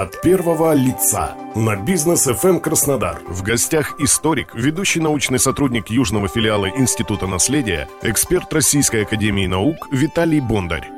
От первого лица на бизнес FM Краснодар. В гостях историк, ведущий научный сотрудник южного филиала Института наследия, эксперт Российской академии наук Виталий Бондарь.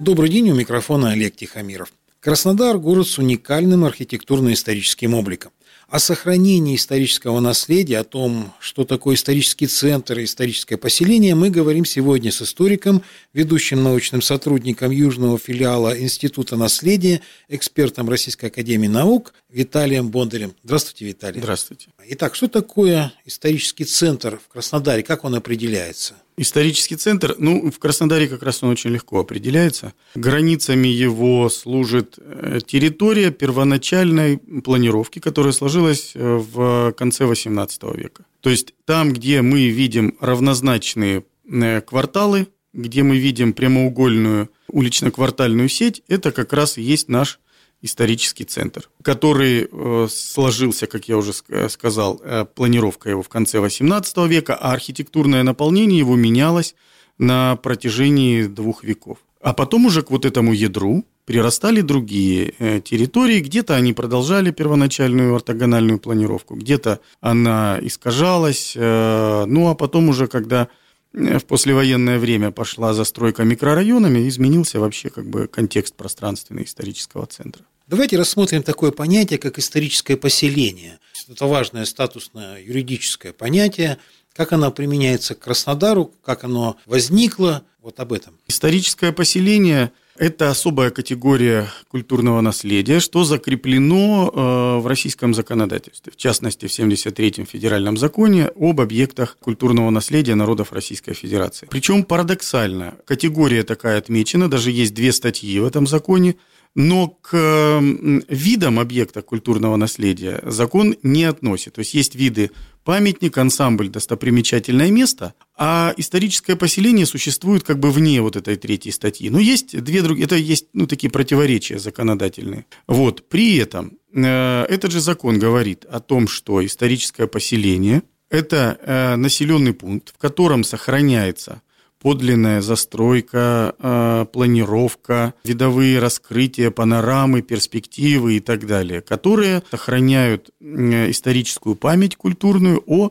Добрый день, у микрофона Олег Тихомиров. Краснодар – город с уникальным архитектурно-историческим обликом. О сохранении исторического наследия, о том, что такое исторический центр и историческое поселение, мы говорим сегодня с историком, ведущим научным сотрудником Южного филиала Института наследия, экспертом Российской академии наук Виталием Бондарем. Здравствуйте, Виталий. Здравствуйте. Итак, что такое исторический центр в Краснодаре, как он определяется? Исторический центр, ну, в Краснодаре как раз он очень легко определяется. Границами его служит э, территория первоначальной планировки, которая сложилась э, в конце XVIII века. То есть там, где мы видим равнозначные э, кварталы, где мы видим прямоугольную улично-квартальную сеть, это как раз и есть наш исторический центр, который э, сложился, как я уже сказал, э, планировка его в конце XVIII века, а архитектурное наполнение его менялось на протяжении двух веков. А потом уже к вот этому ядру прирастали другие э, территории, где-то они продолжали первоначальную ортогональную планировку, где-то она искажалась, ну а потом уже, когда в послевоенное время пошла застройка микрорайонами, изменился вообще как бы контекст пространственный исторического центра. Давайте рассмотрим такое понятие, как историческое поселение. Это важное статусное юридическое понятие. Как оно применяется к Краснодару, как оно возникло, вот об этом. Историческое поселение – это особая категория культурного наследия, что закреплено э, в российском законодательстве, в частности, в 73-м федеральном законе об объектах культурного наследия народов Российской Федерации. Причем парадоксально, категория такая отмечена, даже есть две статьи в этом законе – но к видам объекта культурного наследия закон не относит. То есть есть виды памятник, ансамбль, достопримечательное место, а историческое поселение существует как бы вне вот этой третьей статьи. Но есть две другие, это есть ну, такие противоречия законодательные. Вот, при этом э, этот же закон говорит о том, что историческое поселение – это э, населенный пункт, в котором сохраняется подлинная застройка, а, планировка, видовые раскрытия, панорамы, перспективы и так далее, которые сохраняют историческую память культурную о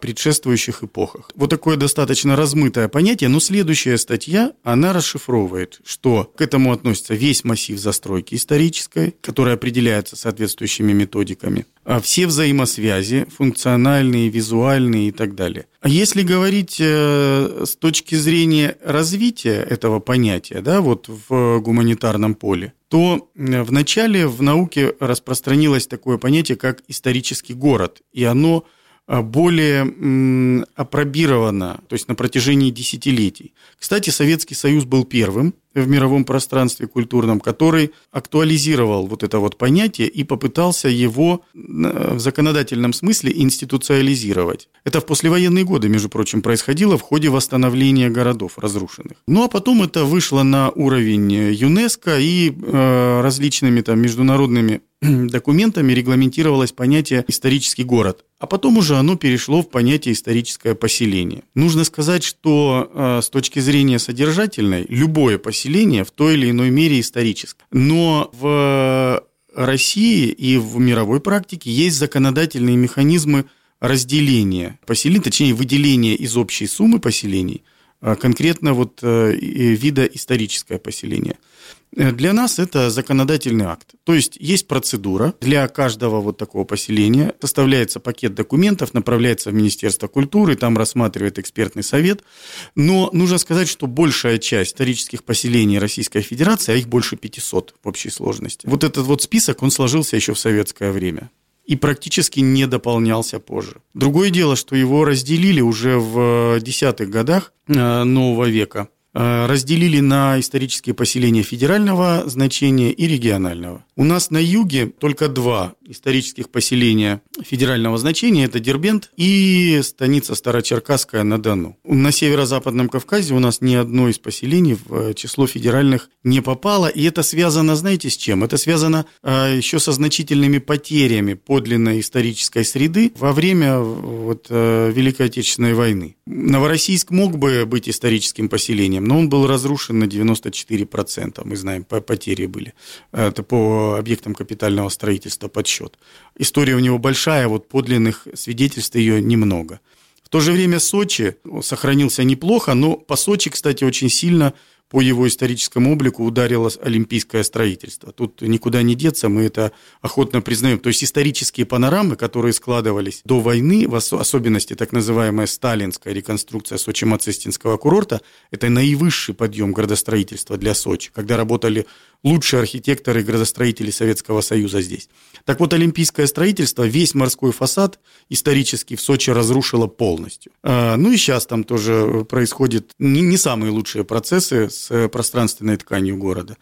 предшествующих эпохах. Вот такое достаточно размытое понятие, но следующая статья, она расшифровывает, что к этому относится весь массив застройки исторической, который определяется соответствующими методиками, а все взаимосвязи, функциональные, визуальные и так далее. А если говорить э, с точки зрения развития этого понятия, да, вот в гуманитарном поле, то в начале в науке распространилось такое понятие, как исторический город, и оно более опробирована, то есть на протяжении десятилетий. Кстати, Советский Союз был первым в мировом пространстве культурном, который актуализировал вот это вот понятие и попытался его в законодательном смысле институциализировать. Это в послевоенные годы, между прочим, происходило в ходе восстановления городов разрушенных. Ну а потом это вышло на уровень ЮНЕСКО и э, различными там международными документами регламентировалось понятие «исторический город», а потом уже оно перешло в понятие «историческое поселение». Нужно сказать, что э, с точки зрения содержательной, любое поселение в той или иной мере историческое. Но в России и в мировой практике есть законодательные механизмы разделения поселений, точнее выделения из общей суммы поселений э, конкретно вот э, вида историческое поселение – Э, для нас это законодательный акт. То есть есть процедура для каждого вот такого поселения. Составляется пакет документов, направляется в Министерство культуры, там рассматривает экспертный совет. Но нужно сказать, что большая часть исторических поселений Российской Федерации, а их больше 500 в общей сложности. Вот этот вот список, он сложился еще в советское время и практически не дополнялся позже. Другое дело, что его разделили уже в десятых годах э, нового века Э, разделили на исторические поселения федерального значения и регионального. У нас на юге только два исторических поселения федерального значения. Это Дербент и станица Старочеркасская на Дону. На северо-западном Кавказе у нас ни одно из поселений в число федеральных не попало. И это связано, знаете, с чем? Это связано э, еще со значительными потерями подлинной исторической среды во время вот, э, Великой Отечественной войны. Новороссийск мог бы быть историческим поселением, но он был разрушен на 94%. Мы знаем, потери были. Это по объектом капитального строительства подсчет. История у него большая, вот подлинных свидетельств ее немного. В то же время Сочи сохранился неплохо, но по Сочи, кстати, очень сильно по его историческому облику ударило олимпийское строительство. Тут никуда не деться, мы это охотно признаем. То есть исторические панорамы, которые складывались до войны, в особенности так называемая сталинская реконструкция Сочи-Мацистинского курорта, это наивысший подъем градостроительства для Сочи, когда работали лучшие архитекторы и градостроители Советского Союза здесь. Так вот, олимпийское строительство, весь морской фасад исторически в Сочи разрушило полностью. А, ну и сейчас там тоже происходят не, самые лучшие процессы пространственной тканью города.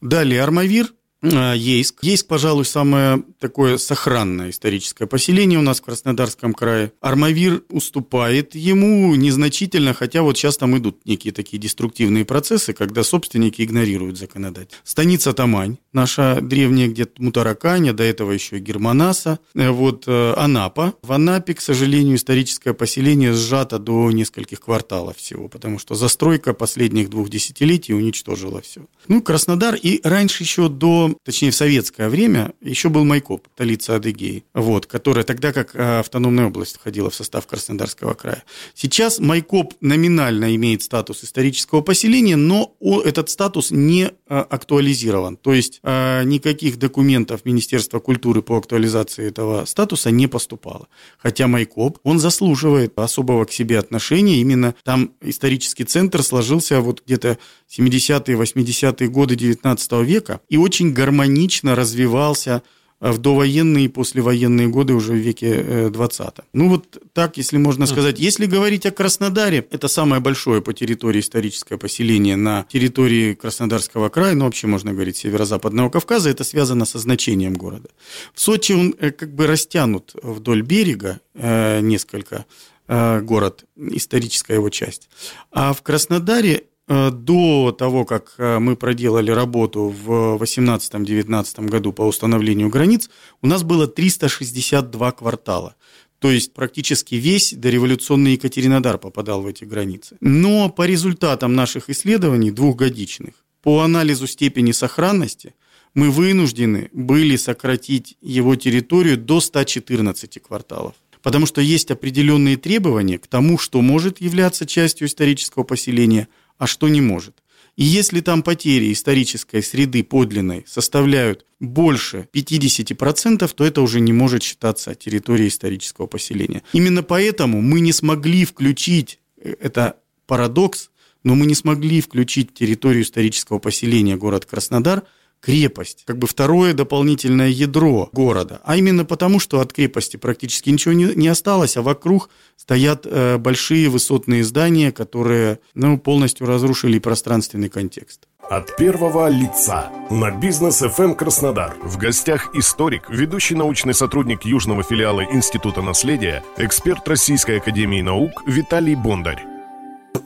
Далее Армавир, Ейск. Ейск, пожалуй, самое такое сохранное историческое поселение у нас в Краснодарском крае. Армавир уступает ему незначительно, хотя вот сейчас там идут некие такие деструктивные процессы, когда собственники игнорируют законодатель. Станица Тамань, наша древняя где-то Мутараканя, до этого еще Германаса. Э, вот э, Анапа. В Анапе, к сожалению, историческое поселение сжато до нескольких кварталов всего, потому что застройка последних двух десятилетий уничтожила все. Ну, Краснодар и раньше еще до точнее в советское время, еще был Майкоп, столица Адыгеи, вот, которая тогда как э, автономная область входила в состав Краснодарского края. Сейчас Майкоп номинально имеет статус исторического поселения, но этот статус не э, актуализирован. То есть э, никаких документов Министерства культуры по актуализации этого статуса не поступало. Хотя Майкоп, он заслуживает особого к себе отношения. Именно там исторический центр сложился вот где-то 70-е, 80-е годы 19 века и очень гармонично развивался э, в довоенные и послевоенные годы уже в веке 20. Э, ну вот так, если можно сказать. Если говорить о Краснодаре, это самое большое по территории историческое поселение на территории Краснодарского края, ну вообще можно говорить северо-западного Кавказа, это связано со значением города. В Сочи он э, как бы растянут вдоль берега несколько город, историческая его часть. А в Краснодаре до того, как э, мы проделали работу в 2018-2019 году по установлению границ, у нас было 362 квартала. То есть практически весь дореволюционный Екатеринодар попадал в эти границы. Но по результатам наших исследований двухгодичных, по анализу степени сохранности, мы вынуждены были сократить его территорию до 114 кварталов. Потому что есть определенные требования к тому, что может являться частью исторического поселения, а что не может. И если там потери исторической среды подлинной составляют больше 50%, то это уже не может считаться территорией исторического поселения. Именно поэтому мы не смогли включить, э, это парадокс, но мы не смогли включить территорию исторического поселения город Краснодар – крепость, как бы второе дополнительное ядро города. А именно потому, что от крепости практически ничего не, не осталось, а вокруг стоят э, большие высотные здания, которые ну, полностью разрушили пространственный контекст. От первого лица на бизнес FM Краснодар. В гостях историк, ведущий научный сотрудник южного филиала Института наследия, эксперт Российской академии наук Виталий Бондарь.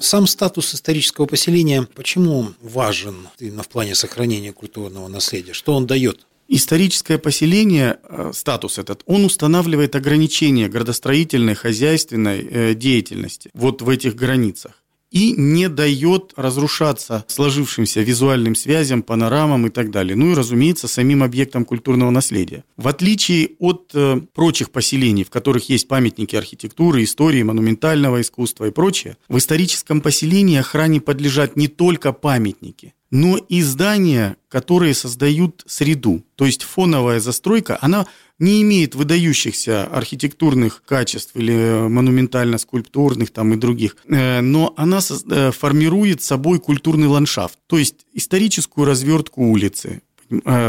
Сам статус исторического поселения, почему важен именно в плане сохранения культурного наследия? Что он дает? Историческое поселение, э, статус этот, он устанавливает ограничения градостроительной, хозяйственной э, деятельности вот в этих границах и не дает разрушаться сложившимся визуальным связям, панорамам и так далее. Ну и, разумеется, самим объектам культурного наследия. В отличие от э, прочих поселений, в которых есть памятники архитектуры, истории, монументального искусства и прочее, в историческом поселении охране подлежат не только памятники, но и здания, которые создают среду. То есть фоновая застройка, она не имеет выдающихся архитектурных качеств или монументально-скульптурных там и других, э, но она э, формирует собой культурный ландшафт, то есть историческую развертку улицы, э,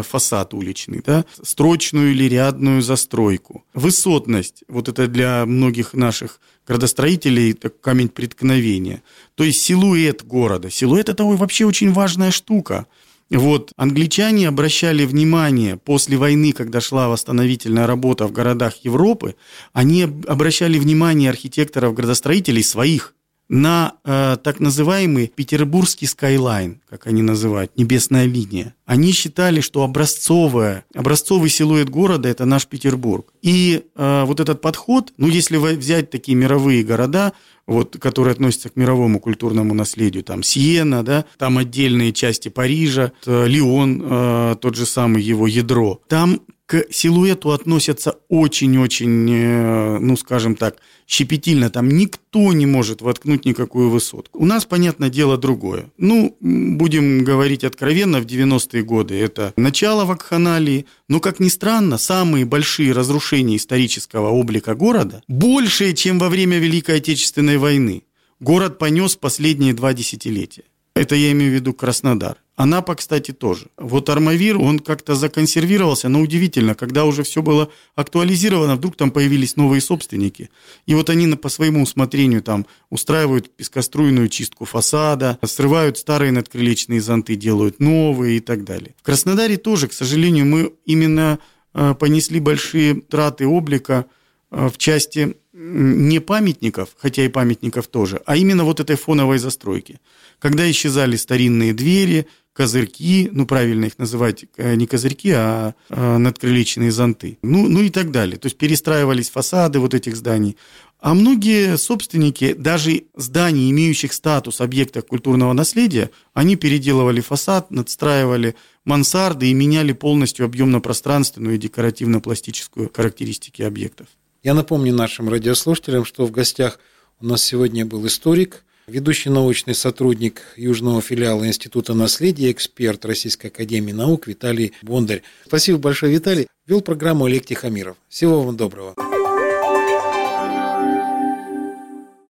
фасад уличный, да, строчную или рядную застройку. Высотность, вот это для многих наших градостроителей так, камень преткновения. То есть силуэт города. Силуэт это вообще очень важная штука. Вот, англичане обращали внимание после войны, когда шла восстановительная работа в городах Европы, они обращали внимание архитекторов, градостроителей своих на э, так называемый петербургский скайлайн, как они называют, небесная линия. Они считали, что образцовая, образцовый силуэт города – это наш Петербург. И э, вот этот подход, ну, если взять такие мировые города, вот, которые относятся к мировому культурному наследию, там Сиена, да, там отдельные части Парижа, Лион, э, тот же самый его ядро. Там к силуэту относятся очень-очень, э, ну, скажем так, щепетильно. Там никто не может воткнуть никакую высотку. У нас, понятное дело, другое. Ну, будем говорить откровенно, в 90-е годы это начало вакханалии. Но, как ни странно, самые большие разрушения исторического облика города большие, чем во время Великой Отечественной войны. Город понес последние два десятилетия. Это я имею в виду Краснодар. Анапа, кстати, тоже. Вот Армавир, он как-то законсервировался, но удивительно, когда уже все было актуализировано, вдруг там появились новые собственники. И вот они по своему усмотрению там устраивают пескоструйную чистку фасада, срывают старые надкрылечные зонты, делают новые и так далее. В Краснодаре тоже, к сожалению, мы именно э, понесли большие траты облика э, в части не памятников, хотя и памятников тоже, а именно вот этой фоновой застройки. Когда исчезали старинные двери, козырьки, ну, правильно их называть э, не козырьки, а, а надкрылечные зонты, ну, ну и так далее. То есть перестраивались фасады вот этих зданий. А многие собственники, даже зданий, имеющих статус объектов культурного наследия, они переделывали фасад, надстраивали мансарды и меняли полностью объемно-пространственную и декоративно-пластическую характеристики объектов. Я напомню нашим радиослушателям, что в гостях у нас сегодня был историк, ведущий научный сотрудник Южного филиала Института наследия, эксперт Российской академии наук Виталий Бондарь. Спасибо большое, Виталий. Вел программу Олег Тихомиров. Всего вам доброго.